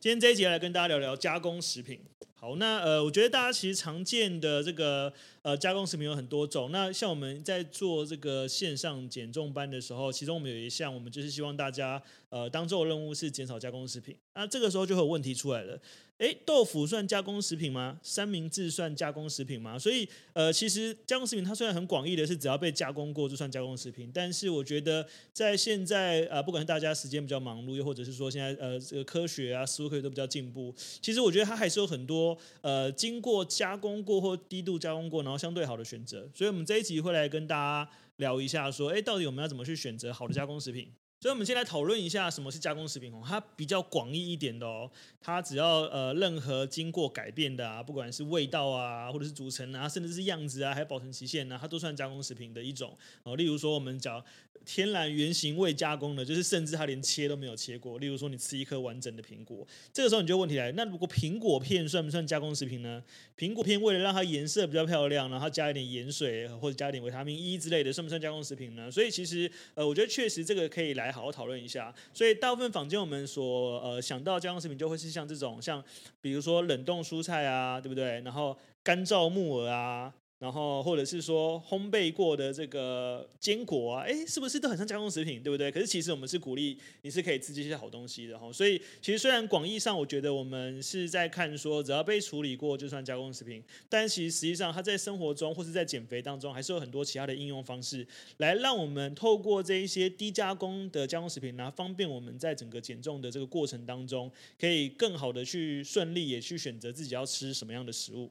今天这一集来跟大家聊聊加工食品。好，那呃，我觉得大家其实常见的这个呃加工食品有很多种。那像我们在做这个线上减重班的时候，其中我们有一项，我们就是希望大家呃当做任务是减少加工食品。那这个时候就会有问题出来了。诶，豆腐算加工食品吗？三明治算加工食品吗？所以，呃，其实加工食品它虽然很广义的是只要被加工过就算加工食品，但是我觉得在现在呃，不管是大家时间比较忙碌，又或者是说现在呃这个科学啊、食物科学都比较进步，其实我觉得它还是有很多呃经过加工过或低度加工过，然后相对好的选择。所以我们这一集会来跟大家聊一下，说，诶，到底我们要怎么去选择好的加工食品？所以，我们先来讨论一下什么是加工食品哦。它比较广义一点的哦，它只要呃任何经过改变的啊，不管是味道啊，或者是组成啊，甚至是样子啊，还有保存期限啊，它都算加工食品的一种哦。例如说，我们讲天然原型未加工的，就是甚至它连切都没有切过。例如说，你吃一颗完整的苹果，这个时候你就问题来，那如果苹果片算不算加工食品呢？苹果片为了让它颜色比较漂亮，然后加一点盐水或者加一点维他命 E 之类的，算不算加工食品呢？所以其实呃，我觉得确实这个可以来。好好讨论一下，所以大部分坊间我们所呃想到加工食品就会是像这种，像比如说冷冻蔬菜啊，对不对？然后干燥木耳啊。然后或者是说烘焙过的这个坚果啊，哎，是不是都很像加工食品，对不对？可是其实我们是鼓励你是可以吃这些好东西的哈。所以其实虽然广义上我觉得我们是在看说只要被处理过就算加工食品，但其实实际上它在生活中或是在减肥当中还是有很多其他的应用方式，来让我们透过这一些低加工的加工食品，然后方便我们在整个减重的这个过程当中，可以更好的去顺利也去选择自己要吃什么样的食物。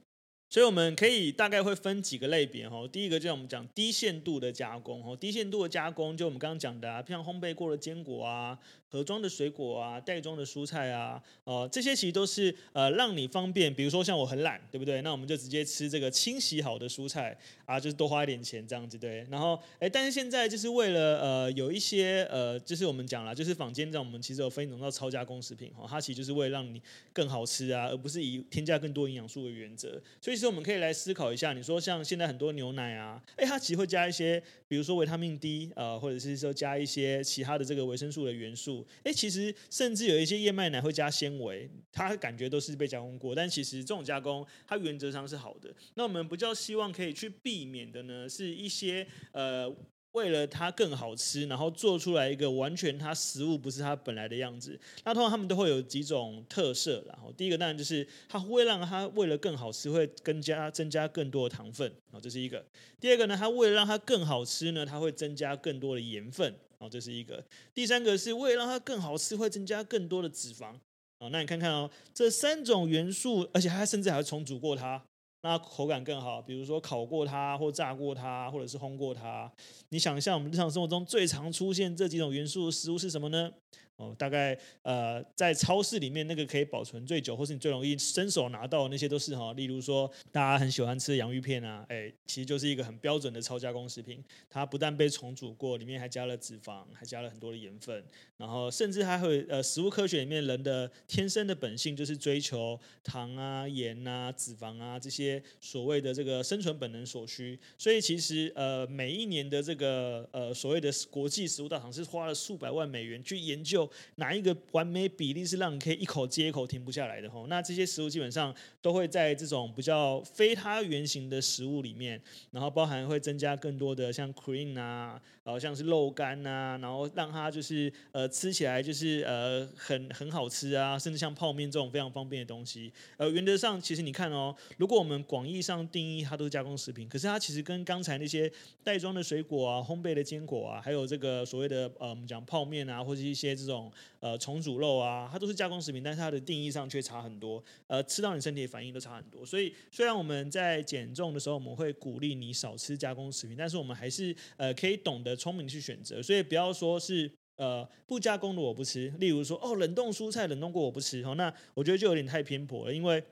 所以我们可以大概会分几个类别哈，第一个就是我们讲低限度的加工哈，低限度的加工就我们刚刚讲的啊，像烘焙过的坚果啊。盒装的水果啊，袋装的蔬菜啊，呃，这些其实都是呃让你方便。比如说像我很懒，对不对？那我们就直接吃这个清洗好的蔬菜啊，就是多花一点钱这样子对。然后哎，但是现在就是为了呃有一些呃，就是我们讲了，就是坊间这样，我们其实有分一种叫超加工食品哈，它其实就是为了让你更好吃啊，而不是以添加更多营养素的原则。所以其实我们可以来思考一下，你说像现在很多牛奶啊，哎，它其实会加一些，比如说维他命 D 呃，或者是说加一些其他的这个维生素的元素。哎，其实甚至有一些燕麦奶会加纤维，它感觉都是被加工过，但其实这种加工它原则上是好的。那我们比较希望可以去避免的呢，是一些呃为了它更好吃，然后做出来一个完全它食物不是它本来的样子。那通常他们都会有几种特色，然后第一个当然就是它会让它为了更好吃会更加增加更多的糖分，啊，这是一个。第二个呢，它为了让它更好吃呢，它会增加更多的盐分。哦，这是一个。第三个是为了让它更好吃，会增加更多的脂肪。哦，那你看看哦，这三种元素，而且它甚至还会重组过它，那口感更好。比如说烤过它，或炸过它，或者是烘过它。你想一下，我们日常生活中最常出现这几种元素的食物是什么呢？哦，大概呃，在超市里面那个可以保存最久，或是你最容易伸手拿到的那些都是哈。例如说，大家很喜欢吃的洋芋片啊，哎，其实就是一个很标准的超加工食品。它不但被重组过，里面还加了脂肪，还加了很多的盐分，然后甚至还会呃，食物科学里面人的天生的本性就是追求糖啊、盐啊、脂肪啊这些所谓的这个生存本能所需。所以其实呃，每一年的这个呃所谓的国际食物大厂是花了数百万美元去研究。哪一个完美比例是让你可以一口接一口停不下来的吼？那这些食物基本上都会在这种比较非它原型的食物里面，然后包含会增加更多的像 cream 啊，然后像是肉干啊，然后让它就是呃吃起来就是呃很很好吃啊，甚至像泡面这种非常方便的东西。呃，原则上其实你看哦，如果我们广义上定义它都是加工食品，可是它其实跟刚才那些袋装的水果啊、烘焙的坚果啊，还有这个所谓的呃我们讲泡面啊，或者一些这种。呃，重组肉啊，它都是加工食品，但是它的定义上却差很多。呃，吃到你身体的反应都差很多。所以，虽然我们在减重的时候，我们会鼓励你少吃加工食品，但是我们还是呃可以懂得聪明去选择。所以，不要说是呃不加工的我不吃。例如说，哦，冷冻蔬菜冷冻过我不吃。哦，那我觉得就有点太偏颇了，因为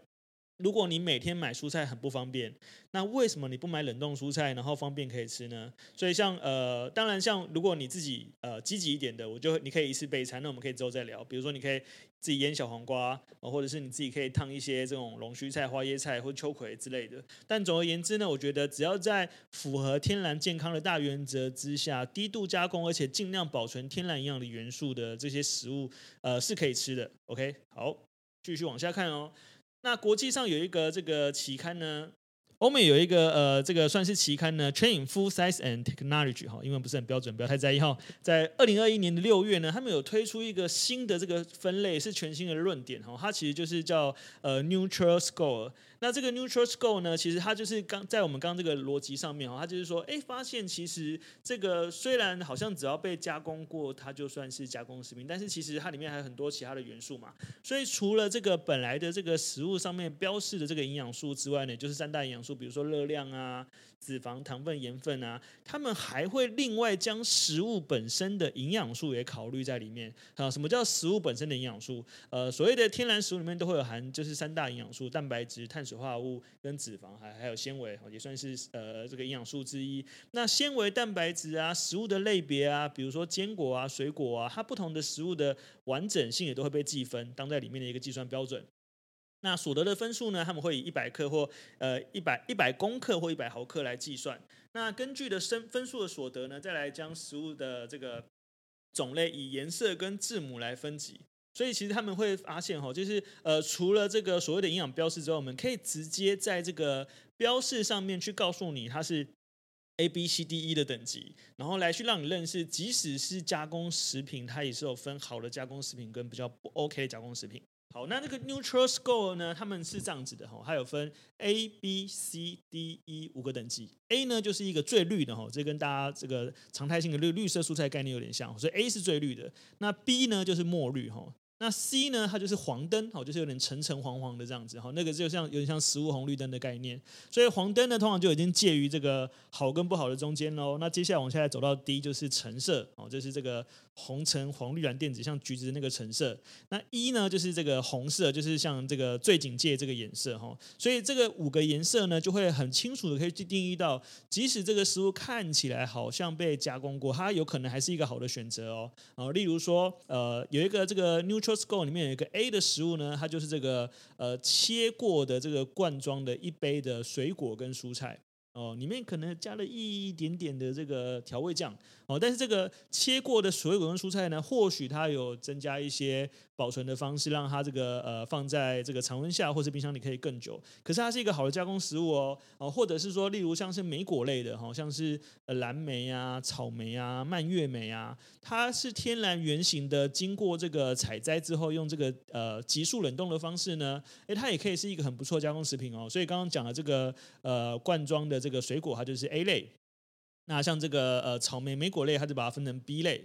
如果你每天买蔬菜很不方便，那为什么你不买冷冻蔬菜，然后方便可以吃呢？所以像呃，当然像如果你自己呃积极一点的，我就你可以一次备餐，那我们可以之后再聊。比如说你可以自己腌小黄瓜，或者是你自己可以烫一些这种龙须菜、花椰菜或秋葵之类的。但总而言之呢，我觉得只要在符合天然健康的大原则之下，低度加工而且尽量保存天然营养的元素的这些食物，呃，是可以吃的。OK，好，继续往下看哦。那国际上有一个这个期刊呢，欧美有一个呃，这个算是期刊呢，Train Full Size and Technology 哈，英文不是很标准，不要太在意哈。在二零二一年的六月呢，他们有推出一个新的这个分类，是全新的论点哈，它其实就是叫呃 Neutral Score。那这个 Neutral Score 呢，其实它就是刚在我们刚刚这个逻辑上面哦，它就是说，哎，发现其实这个虽然好像只要被加工过，它就算是加工食品，但是其实它里面还有很多其他的元素嘛。所以除了这个本来的这个食物上面标示的这个营养素之外呢，就是三大营养素，比如说热量啊。脂肪、糖分、盐分啊，他们还会另外将食物本身的营养素也考虑在里面啊。什么叫食物本身的营养素？呃，所谓的天然食物里面都会有含，就是三大营养素：蛋白质、碳水化合物跟脂肪，还还有纤维，也算是呃这个营养素之一。那纤维、蛋白质啊，食物的类别啊，比如说坚果啊、水果啊，它不同的食物的完整性也都会被计分，当在里面的一个计算标准。那所得的分数呢？他们会以一百克或呃一百一百公克或一百毫克来计算。那根据的分分数的所得呢，再来将食物的这个种类以颜色跟字母来分级。所以其实他们会发现哈，就是呃除了这个所谓的营养标示之外，我们可以直接在这个标示上面去告诉你它是 A B C D E 的等级，然后来去让你认识，即使是加工食品，它也是有分好的加工食品跟比较不 OK 的加工食品。好，那这个 Neutral Score 呢，他们是这样子的哈，它有分 A、B、C、D、E 五个等级。A 呢就是一个最绿的哈，这跟大家这个常态性的绿绿色蔬菜概念有点像，所以 A 是最绿的。那 B 呢就是墨绿哈。那 C 呢，它就是黄灯，哦，就是有点橙橙黄黄的这样子，哈，那个就像有点像食物红绿灯的概念。所以黄灯呢，通常就已经介于这个好跟不好的中间喽。那接下来往下来走到 D 就是橙色，哦，就是这个红橙黄绿蓝靛紫，像橘子的那个橙色。那一呢，就是这个红色，就是像这个最警戒这个颜色，哈。所以这个五个颜色呢，就会很清楚的可以去定义到，即使这个食物看起来好像被加工过，它有可能还是一个好的选择哦。啊，例如说，呃，有一个这个 neutral Score 里面有一个 A 的食物呢，它就是这个呃切过的这个罐装的一杯的水果跟蔬菜。哦，里面可能加了一点点的这个调味酱哦，但是这个切过的水果跟蔬菜呢，或许它有增加一些保存的方式，让它这个呃放在这个常温下或是冰箱里可以更久。可是它是一个好的加工食物哦，哦，或者是说，例如像是莓果类的，好像是呃蓝莓啊、草莓啊、蔓越莓啊，它是天然原型的，经过这个采摘之后，用这个呃急速冷冻的方式呢，诶，它也可以是一个很不错的加工食品哦。所以刚刚讲的这个呃罐装的。这个水果它就是 A 类，那像这个呃草莓莓果类，它就把它分成 B 类。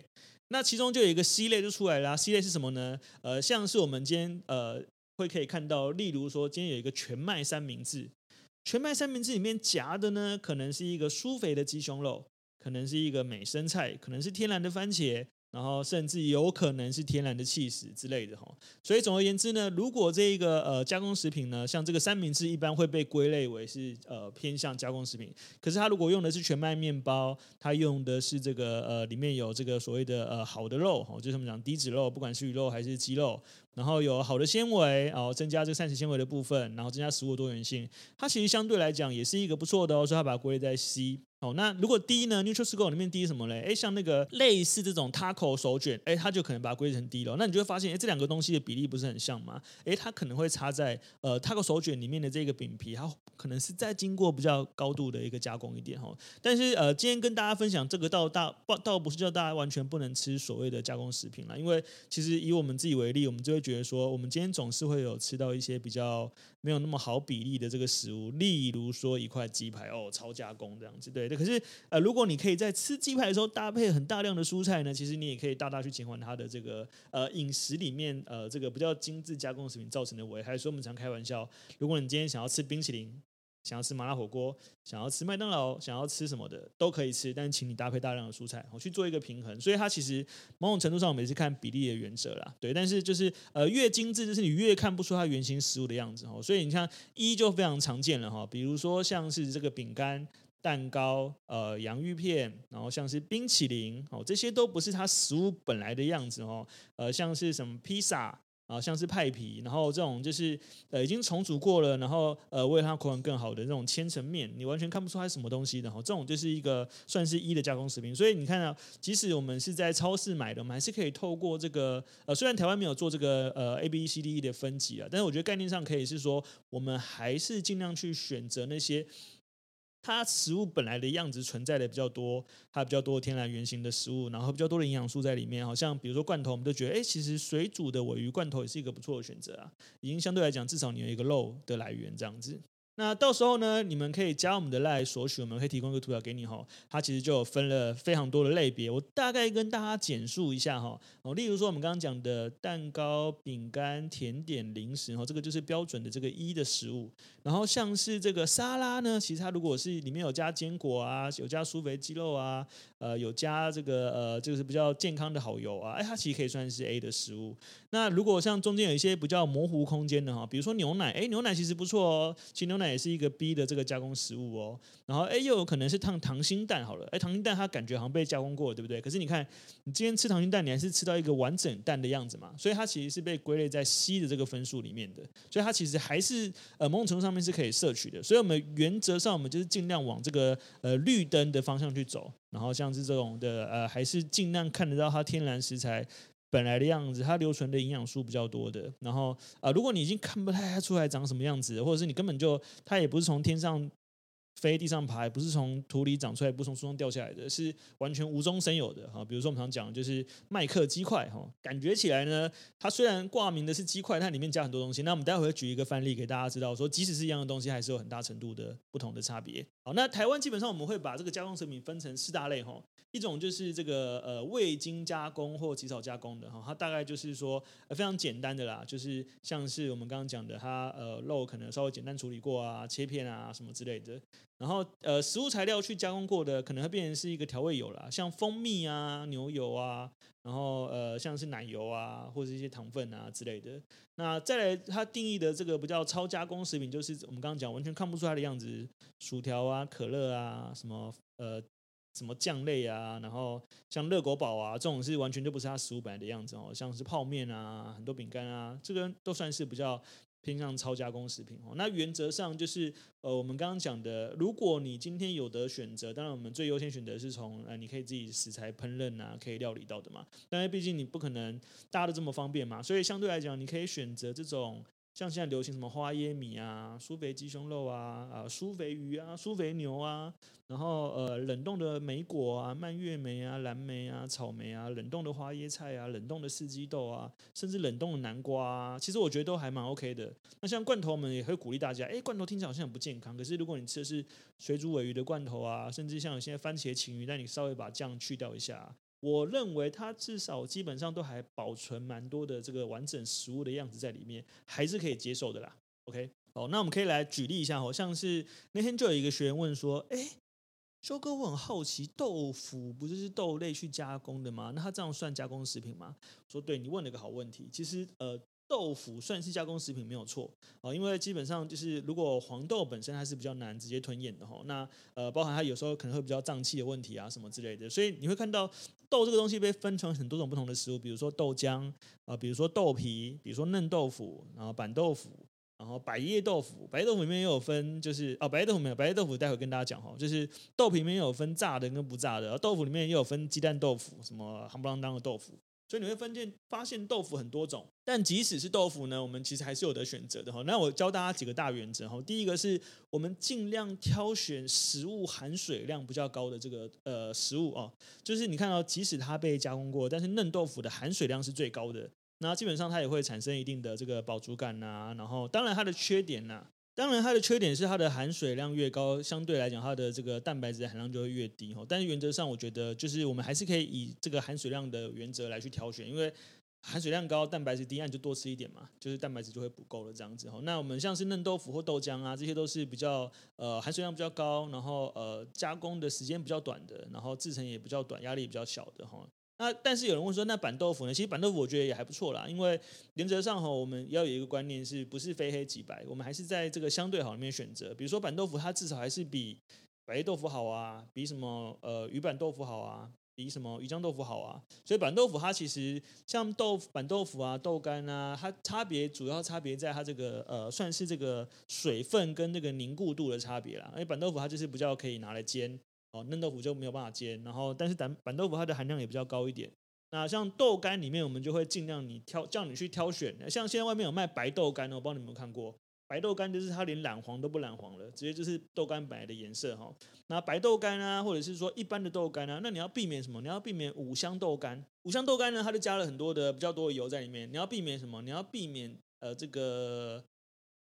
那其中就有一个 C 类就出来了。C 类是什么呢？呃，像是我们今天呃会可以看到，例如说今天有一个全麦三明治，全麦三明治里面夹的呢，可能是一个酥肥的鸡胸肉，可能是一个美生菜，可能是天然的番茄。然后甚至有可能是天然的起司之类的哈，所以总而言之呢，如果这一个呃加工食品呢，像这个三明治一般会被归类为是呃偏向加工食品，可是它如果用的是全麦面包，它用的是这个呃里面有这个所谓的呃好的肉哈，就是我们讲低脂肉，不管是鱼肉还是鸡肉，然后有好的纤维，然后增加这个膳食纤维的部分，然后增加食物多元性，它其实相对来讲也是一个不错的哦，所以它把它归类在 C。哦，那如果低呢？Neutral Score 里面低什么嘞？诶，像那个类似这种 Taco 手卷，诶，它就可能把它归成低了。那你就会发现，诶，这两个东西的比例不是很像吗？诶，它可能会差在呃 Taco 手卷里面的这个饼皮，它可能是再经过比较高度的一个加工一点哈。但是呃，今天跟大家分享这个倒大不倒不是叫大家完全不能吃所谓的加工食品啦，因为其实以我们自己为例，我们就会觉得说，我们今天总是会有吃到一些比较没有那么好比例的这个食物，例如说一块鸡排哦，超加工这样子，对。可是呃如果你可以在吃鸡排的时候搭配很大量的蔬菜呢，其实你也可以大大去减缓它的这个呃饮食里面呃这个比较精致加工食品造成的危害。所以我们常开玩笑，如果你今天想要吃冰淇淋，想要吃麻辣火锅，想要吃麦当劳，想要吃什么的都可以吃，但是请你搭配大量的蔬菜，我去做一个平衡。所以它其实某种程度上我们也是看比例的原则啦，对。但是就是呃越精致，就是你越看不出它原型食物的样子哦。所以你看一就非常常见了哈，比如说像是这个饼干。蛋糕、呃，洋芋片，然后像是冰淇淋，哦，这些都不是它食物本来的样子哦。呃，像是什么披萨啊，像是派皮，然后这种就是呃已经重组过了，然后呃为它口感更好的这种千层面，你完全看不出它是什么东西的哈。这种就是一个算是一的加工食品。所以你看到，即使我们是在超市买的，我们还是可以透过这个呃，虽然台湾没有做这个呃 A B C D E 的分级啊，但是我觉得概念上可以是说，我们还是尽量去选择那些。它食物本来的样子存在的比较多，它比较多天然原型的食物，然后比较多的营养素在里面。好像比如说罐头，我们都觉得，哎，其实水煮的鲱鱼罐头也是一个不错的选择啊，已经相对来讲，至少你有一个肉的来源这样子。那到时候呢，你们可以加我们的赖索取，我们可以提供一个图表给你哈。它其实就分了非常多的类别，我大概跟大家简述一下哈。哦，例如说我们刚刚讲的蛋糕、饼干、甜点、零食哈，这个就是标准的这个一的食物。然后像是这个沙拉呢，其实它如果是里面有加坚果啊，有加苏肥鸡肉啊，呃，有加这个呃，就是比较健康的好油啊，哎，它其实可以算是 A 的食物。那如果像中间有一些比较模糊空间的哈，比如说牛奶，哎，牛奶其实不错哦，其实牛奶。也是一个 B 的这个加工食物哦，然后哎，又有可能是烫糖心蛋好了，哎，糖心蛋它感觉好像被加工过，对不对？可是你看，你今天吃糖心蛋，你还是吃到一个完整蛋的样子嘛，所以它其实是被归类在 C 的这个分数里面的，所以它其实还是呃某种程度上面是可以摄取的，所以我们原则上我们就是尽量往这个呃绿灯的方向去走，然后像是这种的呃还是尽量看得到它天然食材。本来的样子，它留存的营养素比较多的。然后啊、如果你已经看不太出来长什么样子，或者是你根本就它也不是从天上。飞地上爬，不是从土里长出来，不是从树上掉下来的，是完全无中生有的哈。比如说我们常讲的就是麦克鸡块哈，感觉起来呢，它虽然挂名的是鸡块，它里面加很多东西。那我们待会会举一个范例给大家知道，说即使是一样的东西，还是有很大程度的不同的差别。好，那台湾基本上我们会把这个加工食品分成四大类哈，一种就是这个呃未经加工或极少加工的哈，它大概就是说非常简单的啦，就是像是我们刚刚讲的，它呃肉可能稍微简单处理过啊，切片啊什么之类的。然后，呃，食物材料去加工过的，可能会变成是一个调味油啦，像蜂蜜啊、牛油啊，然后呃，像是奶油啊，或者一些糖分啊之类的。那再来，它定义的这个不叫超加工食品，就是我们刚刚讲完全看不出它的样子，薯条啊、可乐啊、什么呃、什么酱类啊，然后像热狗堡啊这种是完全就不是它食物本来的样子哦，像是泡面啊、很多饼干啊，这个都算是比较。偏向超加工食品哦，那原则上就是呃，我们刚刚讲的，如果你今天有得选择，当然我们最优先选择是从呃，你可以自己食材烹饪啊，可以料理到的嘛。但是毕竟你不可能大家都这么方便嘛，所以相对来讲，你可以选择这种。像现在流行什么花椰米啊、舒肥鸡胸肉啊、啊舒肥鱼啊、舒肥牛啊，然后呃冷冻的莓果啊、蔓越莓啊、蓝莓啊、草莓啊、冷冻的花椰菜啊、冷冻的四季豆啊，甚至冷冻的南瓜啊，其实我觉得都还蛮 OK 的。那像罐头，我们也会鼓励大家，哎，罐头听起来好像很不健康，可是如果你吃的是水煮鮪鱼的罐头啊，甚至像有些番茄鯖鱼，那你稍微把酱去掉一下。我认为它至少基本上都还保存蛮多的这个完整食物的样子在里面，还是可以接受的啦。OK，好，那我们可以来举例一下，好像是那天就有一个学员问说：“哎，修哥，我很好奇，豆腐不就是豆类去加工的吗？那它这样算加工食品吗？”说：“对，你问了个好问题。其实，呃。”豆腐算是加工食品没有错啊，因为基本上就是如果黄豆本身它是比较难直接吞咽的哈，那呃包含它有时候可能会比较胀气的问题啊什么之类的，所以你会看到豆这个东西被分成很多种不同的食物，比如说豆浆啊，比如说豆皮，比如说嫩豆腐，然后板豆腐，然后百叶豆腐，百叶豆腐里面也有分就是哦，百叶豆腐没有，百叶豆腐待会跟大家讲哈，就是豆皮里面有分炸的跟不炸的，豆腐里面也有分鸡蛋豆腐，什么夯不啷当的豆腐。所以你会发现，发现豆腐很多种，但即使是豆腐呢，我们其实还是有得选择的哈。那我教大家几个大原则哈。第一个是我们尽量挑选食物含水量比较高的这个呃食物哦，就是你看到，即使它被加工过，但是嫩豆腐的含水量是最高的，那基本上它也会产生一定的这个饱足感呐。然后当然它的缺点呐。当然，它的缺点是它的含水量越高，相对来讲它的这个蛋白质含量就会越低。但是原则上，我觉得就是我们还是可以以这个含水量的原则来去挑选，因为含水量高，蛋白质低，那你就多吃一点嘛，就是蛋白质就会补够了这样子。那我们像是嫩豆腐或豆浆啊，这些都是比较呃含水量比较高，然后呃加工的时间比较短的，然后制程也比较短，压力比较小的哈。那但是有人问说，那板豆腐呢？其实板豆腐我觉得也还不错啦，因为原则上哈，我们要有一个观念是不是非黑即白？我们还是在这个相对好里面选择。比如说板豆腐，它至少还是比白豆腐好啊，比什么呃鱼板豆腐好啊。比什么鱼浆豆腐好啊？所以板豆腐它其实像豆腐板豆腐啊、豆干啊，它差别主要差别在它这个呃，算是这个水分跟这个凝固度的差别啦。因为板豆腐它就是比较可以拿来煎哦，嫩豆腐就没有办法煎。然后但是板板豆腐它的含量也比较高一点。那像豆干里面，我们就会尽量你挑叫你去挑选。像现在外面有卖白豆干的，我不知道你们有没有看过。白豆干就是它连染黄都不染黄了，直接就是豆干本来的颜色哈。那白豆干啊，或者是说一般的豆干啊，那你要避免什么？你要避免五香豆干。五香豆干呢，它就加了很多的比较多的油在里面。你要避免什么？你要避免呃这个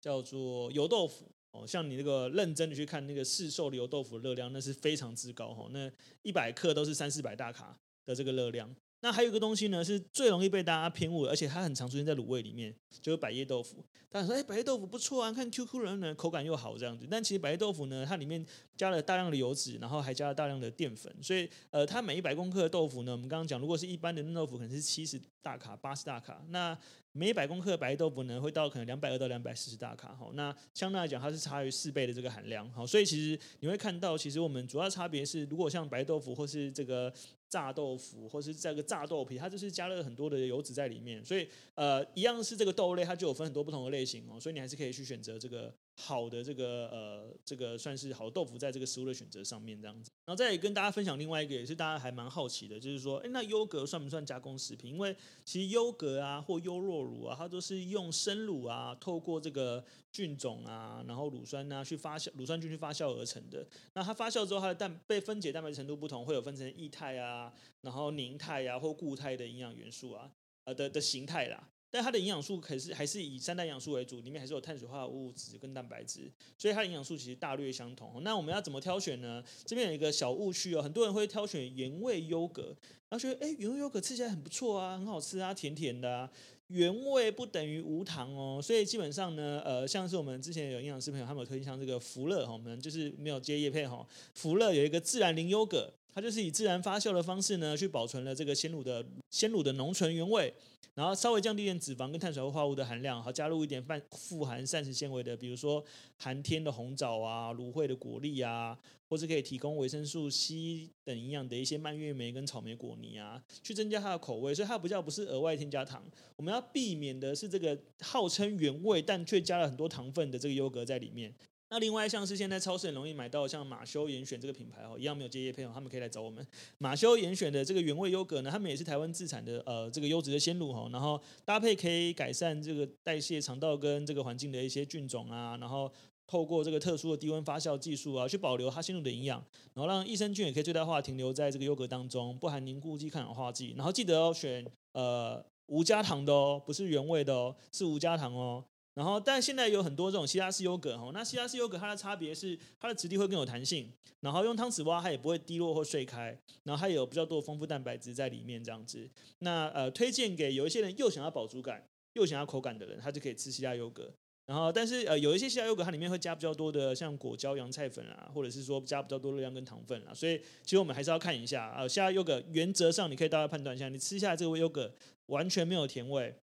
叫做油豆腐哦。像你那个认真的去看那个市售的油豆腐的热量，那是非常之高哈。那一百克都是三四百大卡的这个热量。那还有一个东西呢，是最容易被大家偏误，而且它很常出现在卤味里面，就是百叶豆腐。大家说，哎，百叶豆腐不错啊，看 Q Q 软软，口感又好这样子。但其实百叶豆腐呢，它里面加了大量的油脂，然后还加了大量的淀粉，所以呃，它每一百公克的豆腐呢，我们刚刚讲，如果是一般的嫩豆腐，可能是七十大卡、八十大卡。那每一百公克的百叶豆腐呢，会到可能两百二到两百四十大卡。哈，那相对来讲，它是差于四倍的这个含量。哈，所以其实你会看到，其实我们主要差别是，如果像白豆腐或是这个。炸豆腐，或是这个炸豆皮，它就是加了很多的油脂在里面，所以呃，一样是这个豆类，它就有分很多不同的类型哦，所以你还是可以去选择这个。好的，这个呃，这个算是好豆腐，在这个食物的选择上面这样子。然后再跟大家分享另外一个，也是大家还蛮好奇的，就是说，哎，那优格算不算加工食品？因为其实优格啊，或优酪乳啊，它都是用生乳啊，透过这个菌种啊，然后乳酸啊去发酵，乳酸菌去发酵而成的。那它发酵之后，它的蛋被分解蛋白质程度不同，会有分成液态啊，然后凝态啊，或固态的营养元素啊，呃的的形态啦。但它的营养素可是还是以三大营养素为主，里面还是有碳水化合物质跟蛋白质，所以它的营养素其实大略相同。那我们要怎么挑选呢？这边有一个小误区哦，很多人会挑选原味优格，然后觉得哎，原味优格吃起来很不错啊，很好吃啊，甜甜的啊。原味不等于无糖哦，所以基本上呢，呃，像是我们之前有营养师朋友，他们有推荐像这个福乐哈，我们就是没有接叶配哈，福乐有一个自然零优格，它就是以自然发酵的方式呢，去保存了这个鲜乳的鲜乳的浓醇原味。然后稍微降低一点脂肪跟碳水化合物的含量，好加入一点富富含膳食纤维的，比如说含天的红枣啊、芦荟的果粒啊，或是可以提供维生素 C 等营养的一些蔓越莓跟草莓果泥啊，去增加它的口味，所以它不叫不是额外添加糖。我们要避免的是这个号称原味但却加了很多糖分的这个优格在里面。那另外像是现在超市很容易买到像马修严选这个品牌哦，一样没有接业配哦，他们可以来找我们。马修严选的这个原味优格呢，他们也是台湾自产的呃这个优质的鲜乳哈，然后搭配可以改善这个代谢、肠道跟这个环境的一些菌种啊，然后透过这个特殊的低温发酵技术啊，去保留它鲜乳的营养，然后让益生菌也可以最大化停留在这个优格当中，不含凝固剂、抗氧化剂，然后记得哦选呃无加糖的哦，不是原味的哦，是无加糖哦。然后，但现在有很多这种希拉式优格哈，那希拉式优格它的差别是它的质地会更有弹性，然后用汤匙挖它也不会滴落或碎开，然后它也有比较多的丰富蛋白质在里面这样子。那呃，推荐给有一些人又想要饱足感又想要口感的人，他就可以吃希拉优格。然后，但是呃，有一些希拉优格它里面会加比较多的像果胶、洋菜粉啊，或者是说加比较多热量跟糖分啊，所以其实我们还是要看一下啊。希拉优格原则上你可以大概判断一下，你吃下来这个优格完全没有甜味。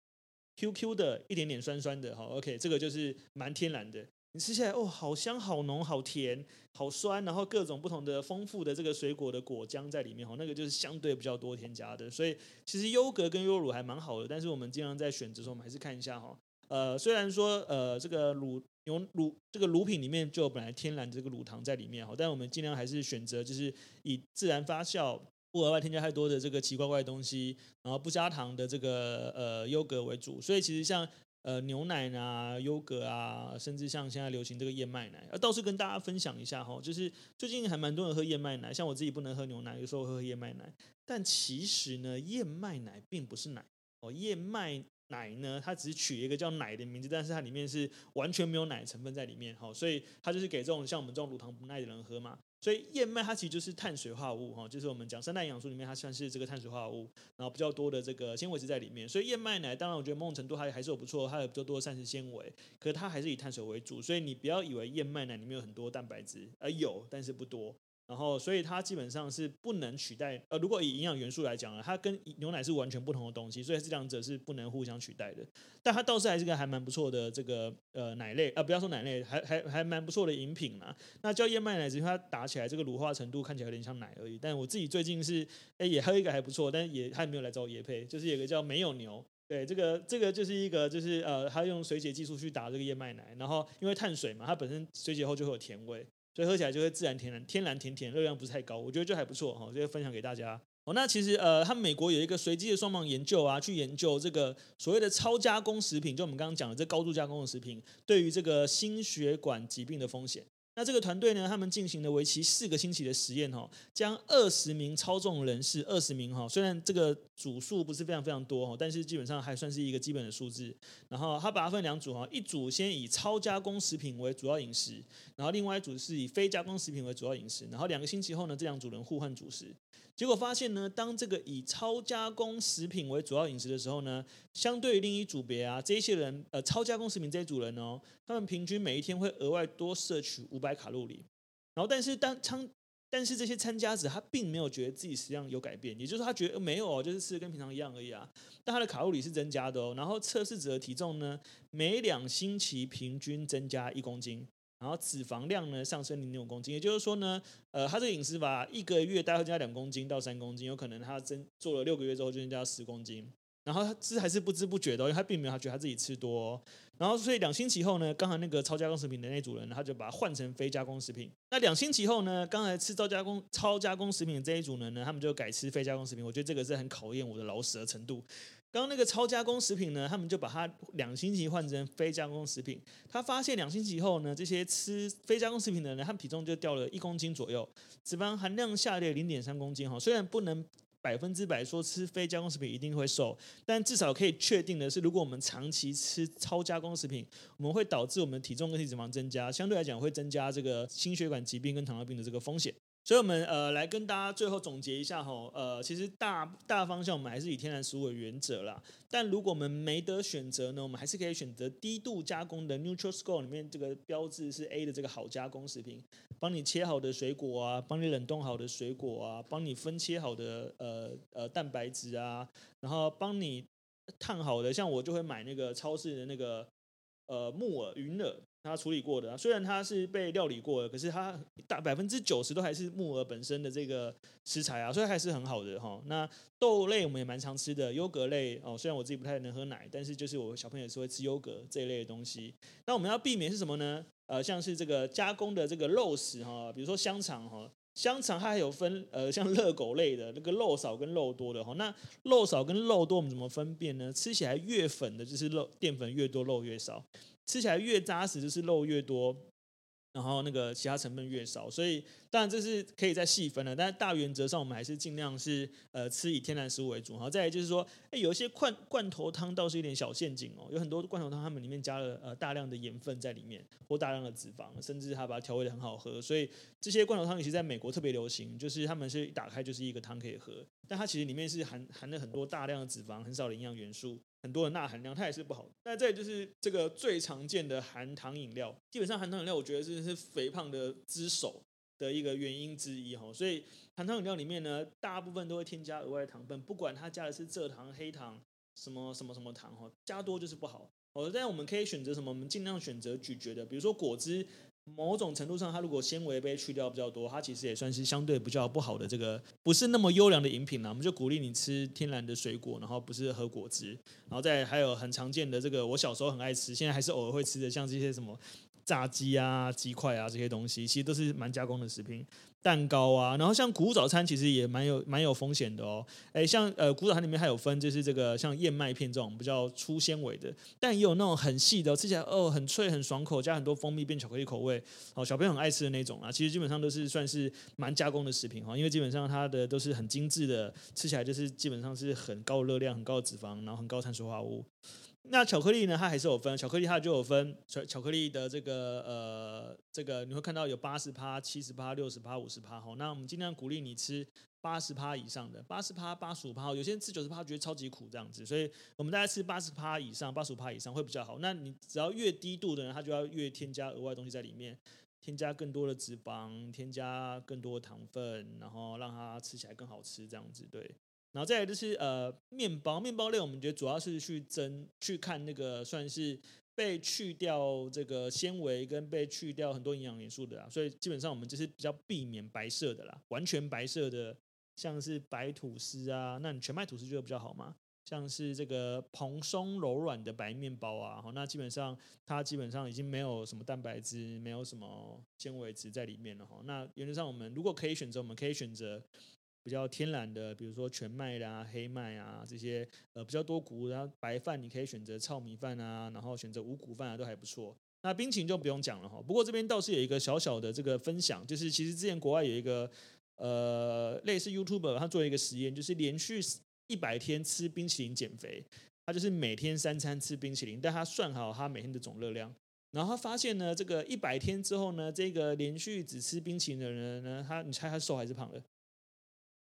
Q Q 的一点点酸酸的，哈，OK，这个就是蛮天然的。你吃起来哦，好香、好浓、好甜、好酸，然后各种不同的丰富的这个水果的果浆在里面，哈，那个就是相对比较多添加的。所以其实优格跟优乳还蛮好的，但是我们尽量在选择时候，我们还是看一下哈。呃，虽然说呃这个乳牛乳这个乳品里面就本来天然的这个乳糖在里面哈，但我们尽量还是选择就是以自然发酵。不额外添加太多的这个奇怪怪的东西，然后不加糖的这个呃优格为主，所以其实像呃牛奶啊、优格啊，甚至像现在流行这个燕麦奶，呃倒是跟大家分享一下哈，就是最近还蛮多人喝燕麦奶，像我自己不能喝牛奶，有时候喝燕麦奶，但其实呢，燕麦奶并不是奶哦，燕麦奶呢，它只是取一个叫奶的名字，但是它里面是完全没有奶成分在里面哈，所以它就是给这种像我们这种乳糖不耐的人喝嘛。所以燕麦它其实就是碳水化合物哈，就是我们讲三大营养素里面它算是这个碳水化合物，然后比较多的这个纤维质在里面。所以燕麦奶当然我觉得某种程度还还是有不错，它有比较多的膳食纤维，可是它还是以碳水为主，所以你不要以为燕麦奶里面有很多蛋白质，啊有但是不多。然后，所以它基本上是不能取代。呃，如果以营养元素来讲呢，它跟牛奶是完全不同的东西，所以这两者是不能互相取代的。但它倒是还是个还蛮不错的这个呃奶类啊、呃，不要说奶类，还还还蛮不错的饮品嘛。那叫燕麦奶，只是它打起来这个乳化程度看起来有点像奶而已。但我自己最近是哎也喝一个还不错，但也还没有来找我业配，就是有个叫没有牛，对，这个这个就是一个就是呃，它用水解技术去打这个燕麦奶，然后因为碳水嘛，它本身水解后就会有甜味。所以喝起来就会自然天然天然甜甜，热量不是太高，我觉得就还不错哈，这个分享给大家。哦，那其实呃，他们美国有一个随机的双盲研究啊，去研究这个所谓的超加工食品，就我们刚刚讲的这高度加工的食品，对于这个心血管疾病的风险。那这个团队呢，他们进行了为期四个星期的实验哈，将二十名超重人士，二十名哈，虽然这个组数不是非常非常多哈，但是基本上还算是一个基本的数字。然后他把它分两组哈，一组先以超加工食品为主要饮食，然后另外一组是以非加工食品为主要饮食。然后两个星期后呢，这两组人互换主食。结果发现呢，当这个以超加工食品为主要饮食的时候呢，相对于另一组别啊，这些人呃，超加工食品这一组人哦，他们平均每一天会额外多摄取五百卡路里。然后，但是当参但是这些参加者他并没有觉得自己实际上有改变，也就是说他觉得没有哦，就是吃的跟平常一样而已啊。但他的卡路里是增加的哦。然后测试者的体重呢，每两星期平均增加一公斤。然后脂肪量呢，上升零点五公斤，也就是说呢，呃，他这个饮食法一个月大概增加两公斤到三公斤，有可能他增做了六个月之后就增加十公斤。然后他这还是不知不觉的，因为他并没有他觉得他自己吃多。然后所以两星期后呢，刚才那个超加工食品的那组人，他就把它换成非加工食品。那两星期后呢，刚才吃超加工超加工食品的这一组人呢，他们就改吃非加工食品。我觉得这个是很考验我的老舌程度。刚刚那个超加工食品呢，他们就把它两星期换成非加工食品。他发现两星期后呢，这些吃非加工食品的人，他体重就掉了一公斤左右，脂肪含量下跌零点三公斤哈。虽然不能百分之百说吃非加工食品一定会瘦，但至少可以确定的是，如果我们长期吃超加工食品，我们会导致我们体重跟体脂肪增加，相对来讲会增加这个心血管疾病跟糖尿病的这个风险。所以，我们呃来跟大家最后总结一下哈，呃，其实大大方向我们还是以天然食物为原则啦。但如果我们没得选择呢，我们还是可以选择低度加工的 Neutral Score 里面这个标志是 A 的这个好加工食品，帮你切好的水果啊，帮你冷冻好的水果啊，帮你分切好的呃呃蛋白质啊，然后帮你烫好的，像我就会买那个超市的那个呃木耳云耳。它处理过的啊，虽然它是被料理过的，可是它大百分之九十都还是木耳本身的这个食材啊，所以还是很好的哈。那豆类我们也蛮常吃的，优格类哦，虽然我自己不太能喝奶，但是就是我小朋友也是会吃优格这一类的东西。那我们要避免是什么呢？呃，像是这个加工的这个肉食哈，比如说香肠哈，香肠它还有分呃 像热狗类的那个肉少跟肉多的哈。那肉少跟肉多我们怎么分辨呢？吃起来越粉的就是肉淀粉越多，肉越少。吃起来越扎实，就是肉越多，然后那个其他成分越少，所以当然这是可以再细分的，但是大原则上我们还是尽量是呃吃以天然食物为主。然后，再来就是说，哎，有一些罐罐头汤倒是有点小陷阱哦，有很多罐头汤他们里面加了呃大量的盐分在里面，或大量的脂肪，甚至他把它调味的很好喝，所以这些罐头汤其实在美国特别流行，就是他们是一打开就是一个汤可以喝，但它其实里面是含含了很多大量的脂肪，很少的营养元素。很多的钠含量，它也是不好。那再就是这个最常见的含糖饮料，基本上含糖饮料，我觉得是是肥胖的之首的一个原因之一哈。所以含糖饮料里面呢，大部分都会添加额外的糖分，不管它加的是蔗糖、黑糖、什么什么什么糖哈，加多就是不好。哦，但我们可以选择什么？我们尽量选择咀嚼的，比如说果汁。某种程度上，它如果纤维被去掉比较多，它其实也算是相对比较不好的这个不是那么优良的饮品啦。我们就鼓励你吃天然的水果，然后不是喝果汁。然后再还有很常见的这个，我小时候很爱吃，现在还是偶尔会吃的，像这些什么炸鸡啊、鸡块啊这些东西，其实都是蛮加工的食品。蛋糕啊，然后像谷物早餐其实也蛮有蛮有风险的哦。诶，像呃谷早餐里面还有分，就是这个像燕麦片这种比较粗纤维的，但也有那种很细的，吃起来哦很脆很爽口，加很多蜂蜜变巧克力口味，哦小朋友很爱吃的那种啊。其实基本上都是算是蛮加工的食品哈，因为基本上它的都是很精致的，吃起来就是基本上是很高热量、很高的脂肪，然后很高碳水化合物。那巧克力呢？它还是有分，巧克力它就有分巧巧克力的这个呃，这个你会看到有八十趴、七十趴、六十趴、五十趴。好，那我们尽量鼓励你吃八十趴以上的，八十趴、八十五趴。有些人吃九十趴觉得超级苦这样子，所以我们大概吃八十趴以上、八十五趴以上会比较好。那你只要越低度的人，他就要越添加额外东西在里面，添加更多的脂肪，添加更多的糖分，然后让它吃起来更好吃这样子，对。然后再来就是呃面包，面包类我们觉得主要是去蒸去看那个算是被去掉这个纤维跟被去掉很多营养元素的啦，所以基本上我们就是比较避免白色的啦，完全白色的像是白吐司啊，那你全麦吐司就会比较好嘛，像是这个蓬松柔软的白面包啊，那基本上它基本上已经没有什么蛋白质，没有什么纤维质在里面了哈。那原则上我们如果可以选择，我们可以选择。比较天然的，比如说全麦啦、啊、黑麦啊这些，呃，比较多谷物，然后白饭你可以选择糙米饭啊，然后选择五谷饭啊，都还不错。那冰淇淋就不用讲了哈。不过这边倒是有一个小小的这个分享，就是其实之前国外有一个呃类似 YouTuber，他做一个实验，就是连续一百天吃冰淇淋减肥，他就是每天三餐吃冰淇淋，但他算好他每天的总热量，然后他发现呢，这个一百天之后呢，这个连续只吃冰淇淋的人呢，他你猜他瘦还是胖了？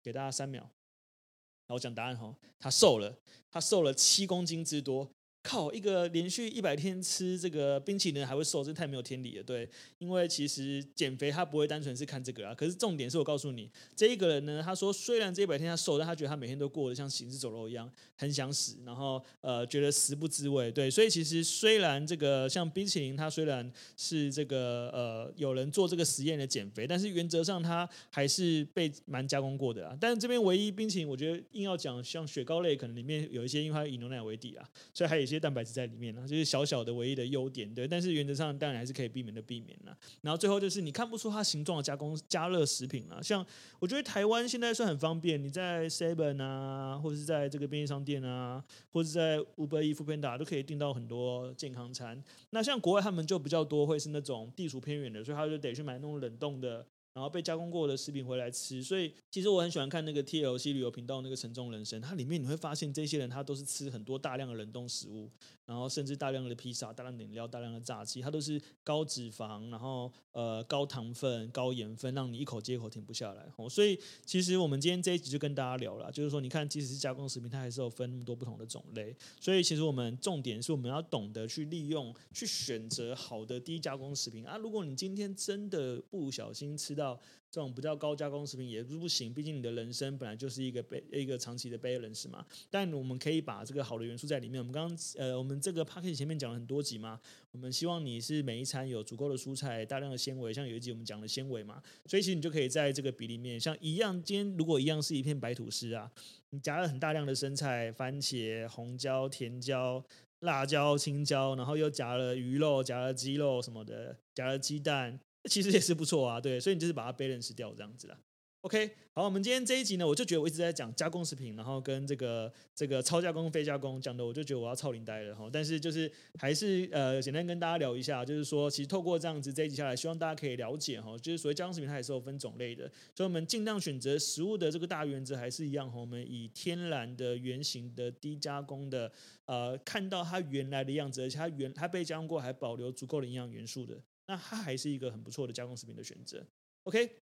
给大家三秒，然后我讲答案哈，他瘦了，他瘦了七公斤之多。靠，一个连续一百天吃这个冰淇淋还会瘦，这太没有天理了。对，因为其实减肥他不会单纯是看这个啊。可是重点是我告诉你，这一个人呢，他说虽然这一百天他瘦，但他觉得他每天都过得像行尸走肉一样，很想死，然后呃觉得食不知味。对，所以其实虽然这个像冰淇淋，它虽然是这个呃有人做这个实验的减肥，但是原则上它还是被蛮加工过的啊。但是这边唯一冰淇淋，我觉得硬要讲像雪糕类，可能里面有一些因为它以牛奶为底啊，所以还有一些。蛋白质在里面呢，就是小小的唯一的优点，对。但是原则上当然还是可以避免的避免了。然后最后就是你看不出它形状的加工加热食品啊，像我觉得台湾现在算很方便，你在 Seven 啊，或者是在这个便利商店啊，或者在 Uber Eats、Foodpanda 都可以订到很多健康餐。那像国外他们就比较多会是那种地处偏远的，所以他就得去买那种冷冻的。然后被加工过的食品回来吃，所以其实我很喜欢看那个 TLC 旅游频道那个沉重人生，它里面你会发现这些人他都是吃很多大量的冷冻食物，然后甚至大量的披萨、大量的饮料、大量的炸鸡，它都是高脂肪，然后呃高糖分、高盐分，让你一口接一口停不下来。哦所以其实我们今天这一集就跟大家聊了，就是说你看，即使是加工食品，它还是有分那么多不同的种类。所以其实我们重点是我们要懂得去利用、去选择好的低加工食品啊。如果你今天真的不小心吃到，这种不叫高加工食品也不是不行，毕竟你的人生本来就是一个背一个长期的 balance 嘛。但我们可以把这个好的元素在里面。我们刚刚呃，我们这个 package 前面讲了很多集嘛，我们希望你是每一餐有足够的蔬菜，大量的纤维，像有一集我们讲的纤维嘛，所以其实你就可以在这个比例面，像一样，今天如果一样是一片白吐司啊，你夹了很大量的生菜、番茄、红椒、甜椒、辣椒、青椒，然后又夹了鱼肉、夹了鸡肉什么的，夹了鸡蛋。其实也是不错啊，对，所以你就是把它 balance 掉这样子啦。OK，好，我们今天这一集呢，我就觉得我一直在讲加工食品，然后跟这个这个超加工、非加工讲的，我就觉得我要超龄呆了哈。但是就是还是呃，简单跟大家聊一下，就是说，其实透过这样子这一集下来，希望大家可以了解哈，就是所谓加工食品它也是有分种类的，所以我们尽量选择食物的这个大原则还是一样哈，我们以天然的、原型的、低加工的，呃，看到它原来的样子，而且它原它被加工过，还保留足够的营养元素的。那它还是一个很不错的加工食品的选择。OK，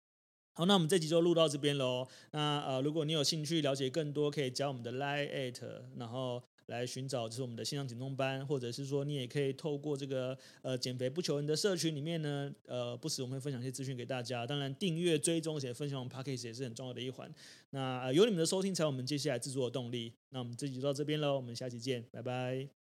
好，那我们这集就录到这边喽。那呃，如果你有兴趣了解更多，可以加我们的 Line@，然后来寻找就是我们的线上减重班，或者是说你也可以透过这个呃减肥不求人的社群里面呢，呃，不时我们会分享一些资讯给大家。当然，订阅追踪且分享我们 Podcast 也是很重要的一环。那、呃、有你们的收听才有我们接下来制作的动力。那我们这集就到这边喽，我们下期见，拜拜。